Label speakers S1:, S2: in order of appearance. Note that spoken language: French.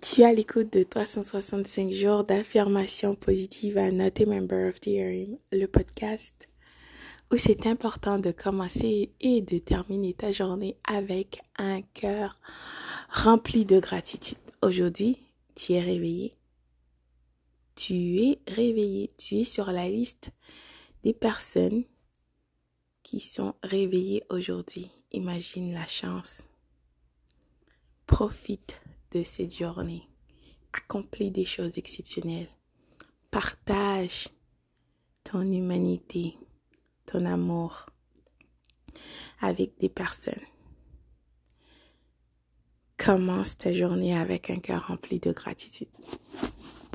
S1: Tu à l'écoute de 365 jours d'affirmation positive à Not Member of the le podcast où c'est important de commencer et de terminer ta journée avec un cœur rempli de gratitude. Aujourd'hui, tu es réveillé. Tu es réveillé. Tu es sur la liste des personnes qui sont réveillées aujourd'hui. Imagine la chance. Profite de cette journée. Accomplis des choses exceptionnelles. Partage ton humanité, ton amour avec des personnes. Commence ta journée avec un cœur rempli de gratitude.